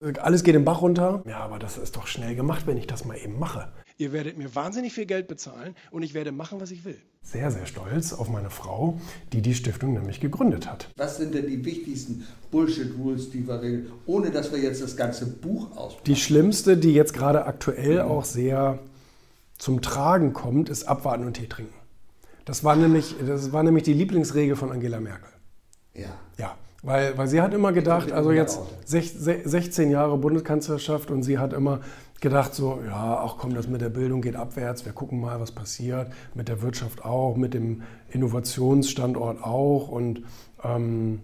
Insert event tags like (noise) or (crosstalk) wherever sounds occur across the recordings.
Alles geht den Bach runter. Ja, aber das ist doch schnell gemacht, wenn ich das mal eben mache. Ihr werdet mir wahnsinnig viel Geld bezahlen und ich werde machen, was ich will. Sehr, sehr stolz auf meine Frau, die die Stiftung nämlich gegründet hat. Was sind denn die wichtigsten Bullshit-Rules, die wir regeln, ohne dass wir jetzt das ganze Buch ausprobieren? Die schlimmste, die jetzt gerade aktuell auch sehr zum Tragen kommt, ist Abwarten und Tee trinken. Das war nämlich, das war nämlich die Lieblingsregel von Angela Merkel. Ja. Ja. Weil, weil sie hat immer gedacht, also jetzt 16 Jahre Bundeskanzlerschaft und sie hat immer gedacht so, ja, ach komm, das mit der Bildung geht abwärts, wir gucken mal, was passiert, mit der Wirtschaft auch, mit dem Innovationsstandort auch und ähm,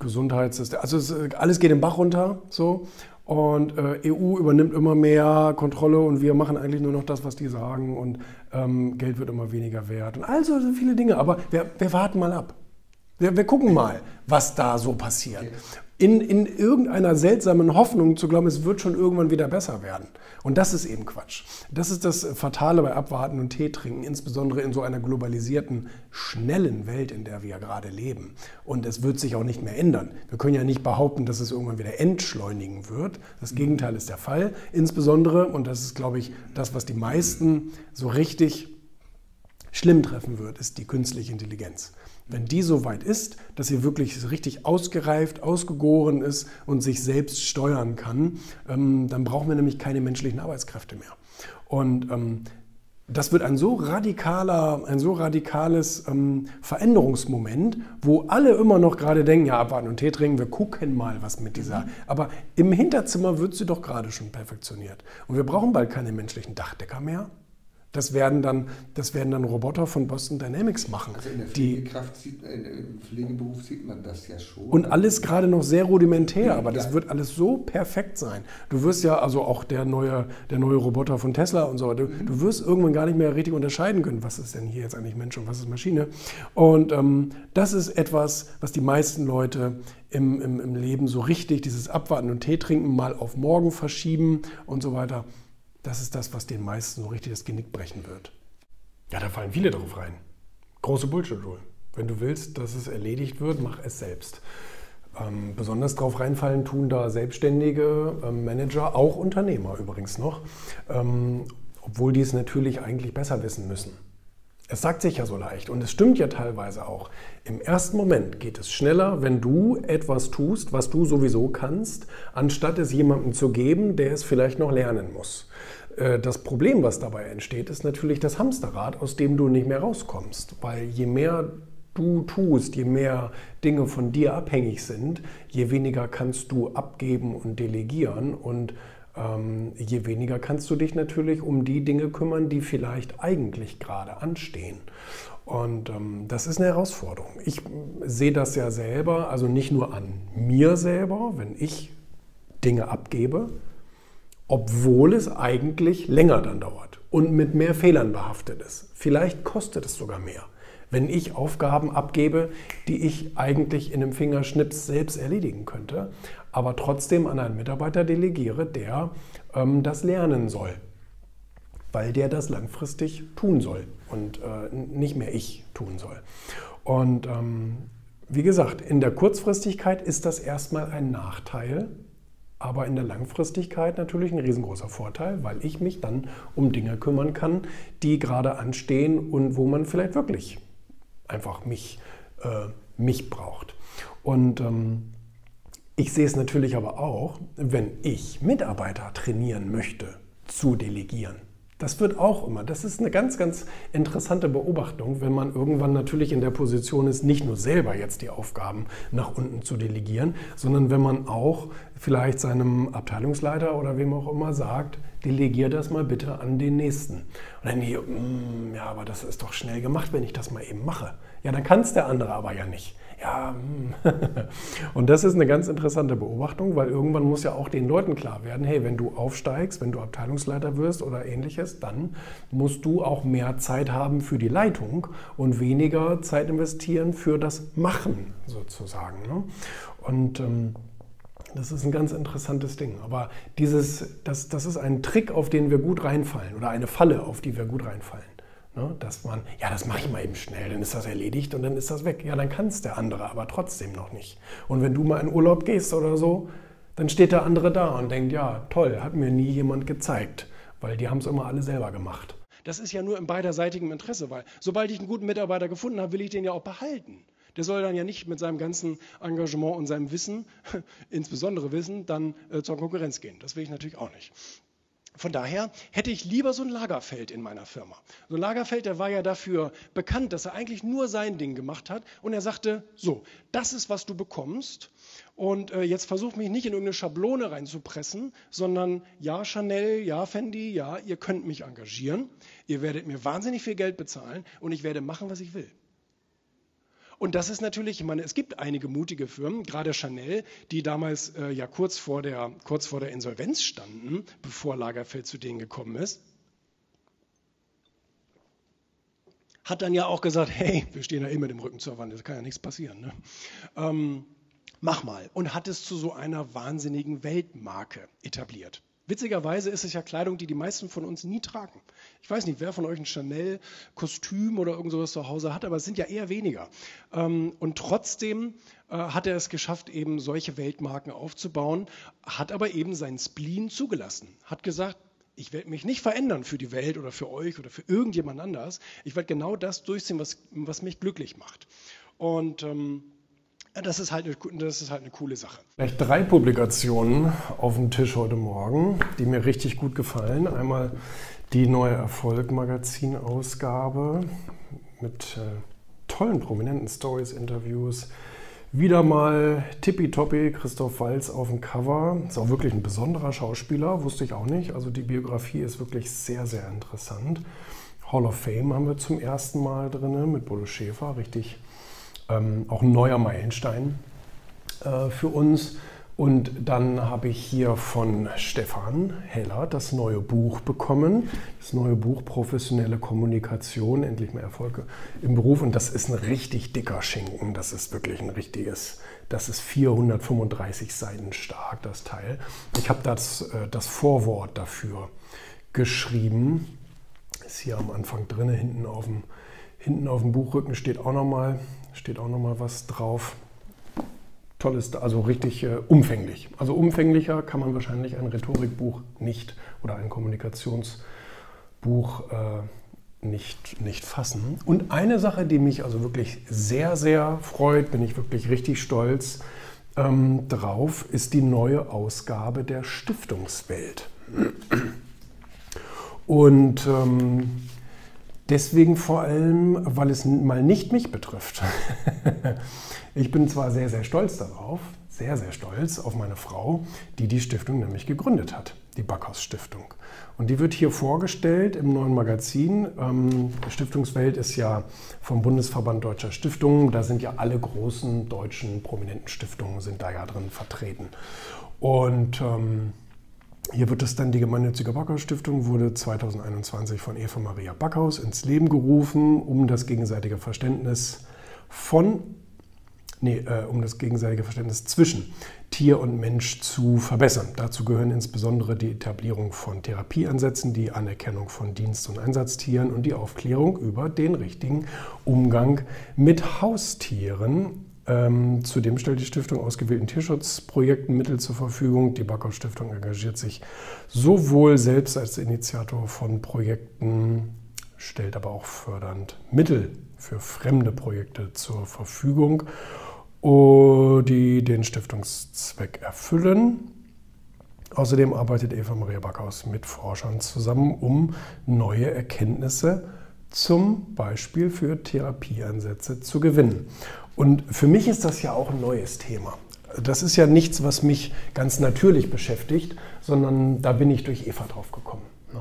Gesundheitssystem, also es, alles geht den Bach runter, so. Und äh, EU übernimmt immer mehr Kontrolle und wir machen eigentlich nur noch das, was die sagen und ähm, Geld wird immer weniger wert und also so viele Dinge. Aber wir, wir warten mal ab. Wir, wir gucken mal, was da so passiert. In, in irgendeiner seltsamen Hoffnung zu glauben, es wird schon irgendwann wieder besser werden. Und das ist eben Quatsch. Das ist das Fatale bei Abwarten und Tee trinken, insbesondere in so einer globalisierten, schnellen Welt, in der wir ja gerade leben. Und es wird sich auch nicht mehr ändern. Wir können ja nicht behaupten, dass es irgendwann wieder entschleunigen wird. Das Gegenteil ist der Fall. Insbesondere, und das ist, glaube ich, das, was die meisten so richtig schlimm treffen wird, ist die künstliche Intelligenz. Wenn die so weit ist, dass sie wirklich richtig ausgereift, ausgegoren ist und sich selbst steuern kann, ähm, dann brauchen wir nämlich keine menschlichen Arbeitskräfte mehr. Und ähm, das wird ein so radikaler, ein so radikales ähm, Veränderungsmoment, wo alle immer noch gerade denken, ja, abwarten und Tee trinken, wir gucken mal, was mit dieser. Mhm. Aber im Hinterzimmer wird sie doch gerade schon perfektioniert. Und wir brauchen bald keine menschlichen Dachdecker mehr. Das werden dann, das werden dann Roboter von Boston Dynamics machen. Also in der Pflegekraft sieht, im Pflegeberuf sieht man das ja schon. Und alles gerade noch sehr rudimentär, ja, aber das wird alles so perfekt sein. Du wirst ja, also auch der neue, der neue Roboter von Tesla und so, du, mhm. du wirst irgendwann gar nicht mehr richtig unterscheiden können, was ist denn hier jetzt eigentlich Mensch und was ist Maschine. Und ähm, das ist etwas, was die meisten Leute im, im, im Leben so richtig, dieses Abwarten und Tee trinken, mal auf morgen verschieben und so weiter das ist das, was den meisten so richtig das Genick brechen wird. Ja, da fallen viele drauf rein. Große Bullshit-Rule. Wenn du willst, dass es erledigt wird, mach es selbst. Ähm, besonders drauf reinfallen tun da selbstständige ähm, Manager, auch Unternehmer übrigens noch, ähm, obwohl die es natürlich eigentlich besser wissen müssen. Es sagt sich ja so leicht und es stimmt ja teilweise auch. Im ersten Moment geht es schneller, wenn du etwas tust, was du sowieso kannst, anstatt es jemandem zu geben, der es vielleicht noch lernen muss. Äh, das Problem, was dabei entsteht, ist natürlich das Hamsterrad, aus dem du nicht mehr rauskommst. Weil je mehr du tust, je mehr Dinge von dir abhängig sind, je weniger kannst du abgeben und delegieren und ähm, je weniger kannst du dich natürlich um die Dinge kümmern, die vielleicht eigentlich gerade anstehen. Und ähm, das ist eine Herausforderung. Ich sehe das ja selber, also nicht nur an mir selber, wenn ich Dinge abgebe, obwohl es eigentlich länger dann dauert und mit mehr Fehlern behaftet ist. Vielleicht kostet es sogar mehr, wenn ich Aufgaben abgebe, die ich eigentlich in einem Fingerschnips selbst erledigen könnte, aber trotzdem an einen Mitarbeiter delegiere, der ähm, das lernen soll, weil der das langfristig tun soll und äh, nicht mehr ich tun soll. Und ähm, wie gesagt, in der Kurzfristigkeit ist das erstmal ein Nachteil, aber in der Langfristigkeit natürlich ein riesengroßer Vorteil, weil ich mich dann um Dinge kümmern kann, die gerade anstehen und wo man vielleicht wirklich einfach mich, äh, mich braucht. Und ähm, ich sehe es natürlich aber auch, wenn ich Mitarbeiter trainieren möchte, zu delegieren. Das wird auch immer. Das ist eine ganz, ganz interessante Beobachtung, wenn man irgendwann natürlich in der Position ist, nicht nur selber jetzt die Aufgaben nach unten zu delegieren, sondern wenn man auch vielleicht seinem Abteilungsleiter oder wem auch immer sagt, delegier das mal bitte an den nächsten. Und dann hier, mm, ja, aber das ist doch schnell gemacht, wenn ich das mal eben mache. Ja, dann kann es der andere aber ja nicht ja, hm. (laughs) und das ist eine ganz interessante Beobachtung, weil irgendwann muss ja auch den Leuten klar werden, hey, wenn du aufsteigst, wenn du Abteilungsleiter wirst oder ähnliches, dann musst du auch mehr Zeit haben für die Leitung und weniger Zeit investieren für das Machen sozusagen. Ne? Und ähm, das ist ein ganz interessantes Ding. Aber dieses, das, das ist ein Trick, auf den wir gut reinfallen oder eine Falle, auf die wir gut reinfallen. Ne, dass man, ja, das mache ich mal eben schnell, dann ist das erledigt und dann ist das weg. Ja, dann kann es der andere, aber trotzdem noch nicht. Und wenn du mal in Urlaub gehst oder so, dann steht der andere da und denkt, ja, toll, hat mir nie jemand gezeigt, weil die haben es immer alle selber gemacht. Das ist ja nur im beiderseitigen Interesse, weil sobald ich einen guten Mitarbeiter gefunden habe, will ich den ja auch behalten. Der soll dann ja nicht mit seinem ganzen Engagement und seinem Wissen, (laughs) insbesondere Wissen, dann äh, zur Konkurrenz gehen. Das will ich natürlich auch nicht. Von daher hätte ich lieber so ein Lagerfeld in meiner Firma. So ein Lagerfeld, der war ja dafür bekannt, dass er eigentlich nur sein Ding gemacht hat. Und er sagte, so, das ist, was du bekommst. Und äh, jetzt versuch mich nicht in irgendeine Schablone reinzupressen, sondern ja, Chanel, ja, Fendi, ja, ihr könnt mich engagieren. Ihr werdet mir wahnsinnig viel Geld bezahlen und ich werde machen, was ich will. Und das ist natürlich, ich meine, es gibt einige mutige Firmen, gerade Chanel, die damals äh, ja kurz vor, der, kurz vor der Insolvenz standen, bevor Lagerfeld zu denen gekommen ist. Hat dann ja auch gesagt, hey, wir stehen ja eh mit dem Rücken zur Wand, da kann ja nichts passieren. Ne? Ähm, mach mal. Und hat es zu so einer wahnsinnigen Weltmarke etabliert. Witzigerweise ist es ja Kleidung, die die meisten von uns nie tragen. Ich weiß nicht, wer von euch ein Chanel-Kostüm oder irgend sowas zu Hause hat, aber es sind ja eher weniger. Ähm, und trotzdem äh, hat er es geschafft, eben solche Weltmarken aufzubauen, hat aber eben seinen Spleen zugelassen, hat gesagt, ich werde mich nicht verändern für die Welt oder für euch oder für irgendjemand anders. Ich werde genau das durchziehen, was, was mich glücklich macht. Und ähm, das ist, halt eine, das ist halt eine coole Sache. Vielleicht drei Publikationen auf dem Tisch heute Morgen, die mir richtig gut gefallen. Einmal die neue Erfolg-Magazin-Ausgabe mit äh, tollen prominenten Stories, Interviews. Wieder mal tippitoppi Christoph Walz auf dem Cover. Ist auch wirklich ein besonderer Schauspieler, wusste ich auch nicht. Also die Biografie ist wirklich sehr, sehr interessant. Hall of Fame haben wir zum ersten Mal drin mit Bodo Schäfer, richtig ähm, auch ein neuer Meilenstein äh, für uns. Und dann habe ich hier von Stefan Heller das neue Buch bekommen. Das neue Buch Professionelle Kommunikation, endlich mehr Erfolge im Beruf. Und das ist ein richtig dicker Schinken. Das ist wirklich ein richtiges, das ist 435 Seiten stark, das Teil. Ich habe das, äh, das Vorwort dafür geschrieben. Ist hier am Anfang drin, hinten auf dem, hinten auf dem Buchrücken steht auch nochmal steht auch nochmal was drauf. Tolles, also richtig äh, umfänglich. Also umfänglicher kann man wahrscheinlich ein Rhetorikbuch nicht oder ein Kommunikationsbuch äh, nicht, nicht fassen. Und eine Sache, die mich also wirklich sehr, sehr freut, bin ich wirklich richtig stolz ähm, drauf, ist die neue Ausgabe der Stiftungswelt. Und ähm, Deswegen vor allem, weil es mal nicht mich betrifft. (laughs) ich bin zwar sehr, sehr stolz darauf, sehr, sehr stolz auf meine Frau, die die Stiftung nämlich gegründet hat, die Backhaus Stiftung. Und die wird hier vorgestellt im neuen Magazin. Ähm, Stiftungswelt ist ja vom Bundesverband Deutscher Stiftungen. Da sind ja alle großen deutschen prominenten Stiftungen sind da ja drin vertreten. Und ähm, hier wird es dann die gemeinnützige Backhaus Stiftung, wurde 2021 von Eva Maria Backhaus ins Leben gerufen, um das gegenseitige Verständnis von, nee, äh, um das gegenseitige Verständnis zwischen Tier und Mensch zu verbessern. Dazu gehören insbesondere die Etablierung von Therapieansätzen, die Anerkennung von Dienst- und Einsatztieren und die Aufklärung über den richtigen Umgang mit Haustieren ähm, zudem stellt die Stiftung ausgewählten Tierschutzprojekten Mittel zur Verfügung. Die Backhaus Stiftung engagiert sich sowohl selbst als Initiator von Projekten, stellt aber auch fördernd Mittel für fremde Projekte zur Verfügung, die den Stiftungszweck erfüllen. Außerdem arbeitet Eva Maria Backhaus mit Forschern zusammen, um neue Erkenntnisse zum Beispiel für Therapieansätze zu gewinnen. Und für mich ist das ja auch ein neues Thema. Das ist ja nichts, was mich ganz natürlich beschäftigt, sondern da bin ich durch Eva drauf gekommen. Ne?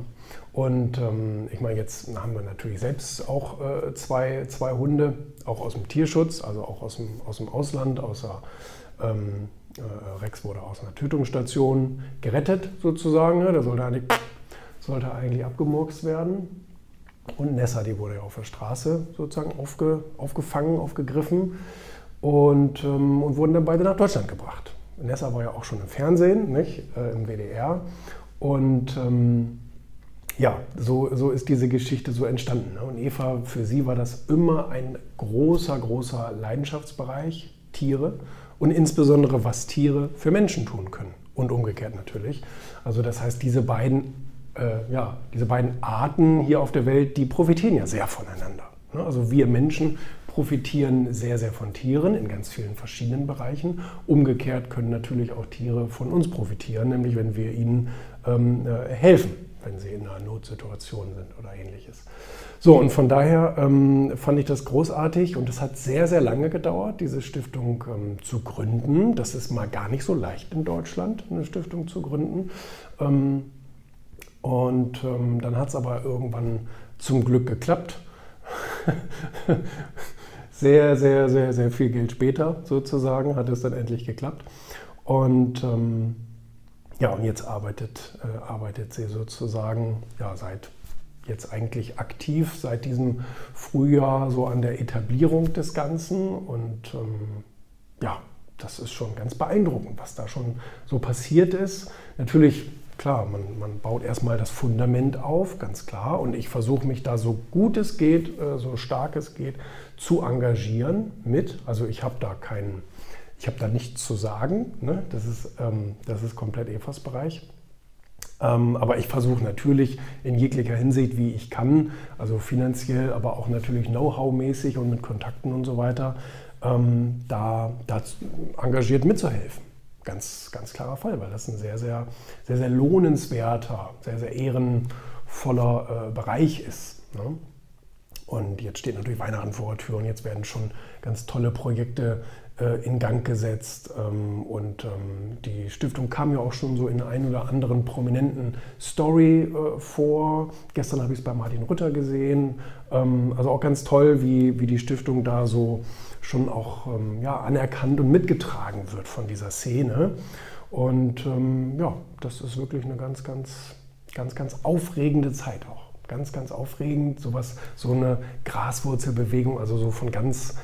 Und ähm, ich meine, jetzt haben wir natürlich selbst auch äh, zwei, zwei Hunde, auch aus dem Tierschutz, also auch aus dem, aus dem Ausland, außer ähm, äh, Rex wurde aus einer Tötungsstation gerettet sozusagen. Ne? Der sollte eigentlich, sollte eigentlich abgemurkst werden. Und Nessa, die wurde ja auf der Straße sozusagen aufge, aufgefangen, aufgegriffen und, ähm, und wurden dann beide nach Deutschland gebracht. Nessa war ja auch schon im Fernsehen, nicht? Äh, im WDR. Und ähm, ja, so, so ist diese Geschichte so entstanden. Ne? Und Eva, für sie war das immer ein großer, großer Leidenschaftsbereich, Tiere und insbesondere, was Tiere für Menschen tun können. und umgekehrt natürlich. Also das heißt, diese beiden, äh, ja, diese beiden Arten hier auf der Welt, die profitieren ja sehr voneinander. Ne? Also wir Menschen profitieren sehr, sehr von Tieren in ganz vielen verschiedenen Bereichen. Umgekehrt können natürlich auch Tiere von uns profitieren, nämlich wenn wir ihnen ähm, äh, helfen, wenn sie in einer Notsituation sind oder ähnliches. So, und von daher ähm, fand ich das großartig und es hat sehr, sehr lange gedauert, diese Stiftung ähm, zu gründen. Das ist mal gar nicht so leicht in Deutschland, eine Stiftung zu gründen. Ähm, und ähm, dann hat es aber irgendwann zum Glück geklappt. (laughs) sehr, sehr, sehr, sehr viel Geld später sozusagen hat es dann endlich geklappt. Und ähm, ja, und jetzt arbeitet, äh, arbeitet sie sozusagen ja, seit jetzt eigentlich aktiv, seit diesem Frühjahr so an der Etablierung des Ganzen. Und ähm, ja, das ist schon ganz beeindruckend, was da schon so passiert ist. Natürlich klar, man, man baut erstmal das Fundament auf, ganz klar. Und ich versuche mich da so gut es geht, äh, so stark es geht, zu engagieren mit. Also ich habe da keinen, ich habe da nichts zu sagen. Ne? Das, ist, ähm, das ist komplett Evas Bereich. Ähm, aber ich versuche natürlich in jeglicher Hinsicht, wie ich kann, also finanziell, aber auch natürlich Know-how-mäßig und mit Kontakten und so weiter, ähm, da, da engagiert mitzuhelfen. Ganz, ganz klarer Fall, weil das ein sehr, sehr, sehr, sehr lohnenswerter, sehr, sehr ehrenvoller äh, Bereich ist. Ne? Und jetzt steht natürlich Weihnachten vor der Tür und jetzt werden schon ganz tolle Projekte in Gang gesetzt. Ähm, und ähm, die Stiftung kam ja auch schon so in ein oder anderen prominenten Story äh, vor. Gestern habe ich es bei Martin Rütter gesehen. Ähm, also auch ganz toll, wie, wie die Stiftung da so schon auch ja, anerkannt und mitgetragen wird von dieser Szene. Und ja, das ist wirklich eine ganz, ganz, ganz, ganz aufregende Zeit auch. Ganz, ganz aufregend, sowas, so eine Graswurzelbewegung, also so von ganz,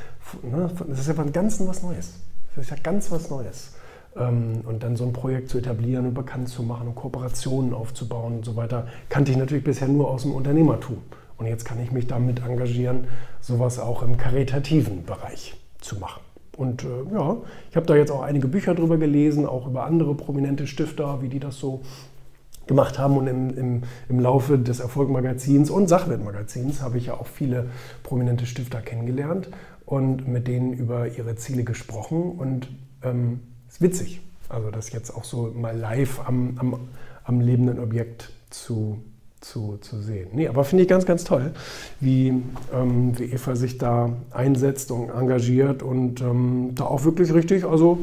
ne, das ist ja von Ganzen was Neues. Das ist ja ganz was Neues. Ähm, und dann so ein Projekt zu etablieren und bekannt zu machen und Kooperationen aufzubauen und so weiter, kannte ich natürlich bisher nur aus dem Unternehmertum. Und jetzt kann ich mich damit engagieren, sowas auch im karitativen Bereich zu machen. Und äh, ja, ich habe da jetzt auch einige Bücher drüber gelesen, auch über andere prominente Stifter, wie die das so gemacht haben. Und im, im, im Laufe des Erfolgmagazins und Sachwertmagazins habe ich ja auch viele prominente Stifter kennengelernt und mit denen über ihre Ziele gesprochen. Und es ähm, ist witzig, also das jetzt auch so mal live am, am, am lebenden Objekt zu zu, zu sehen. Nee, aber finde ich ganz, ganz toll, wie, ähm, wie Eva sich da einsetzt und engagiert und ähm, da auch wirklich richtig, also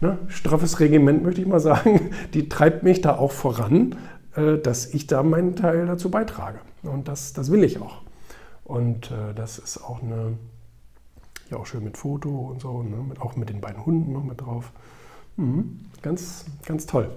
ne, straffes Regiment möchte ich mal sagen, (laughs) die treibt mich da auch voran, äh, dass ich da meinen Teil dazu beitrage. Und das, das will ich auch. Und äh, das ist auch eine, ja auch schön mit Foto und so, ne, mit, auch mit den beiden Hunden noch mit drauf. Mhm, ganz, ganz toll.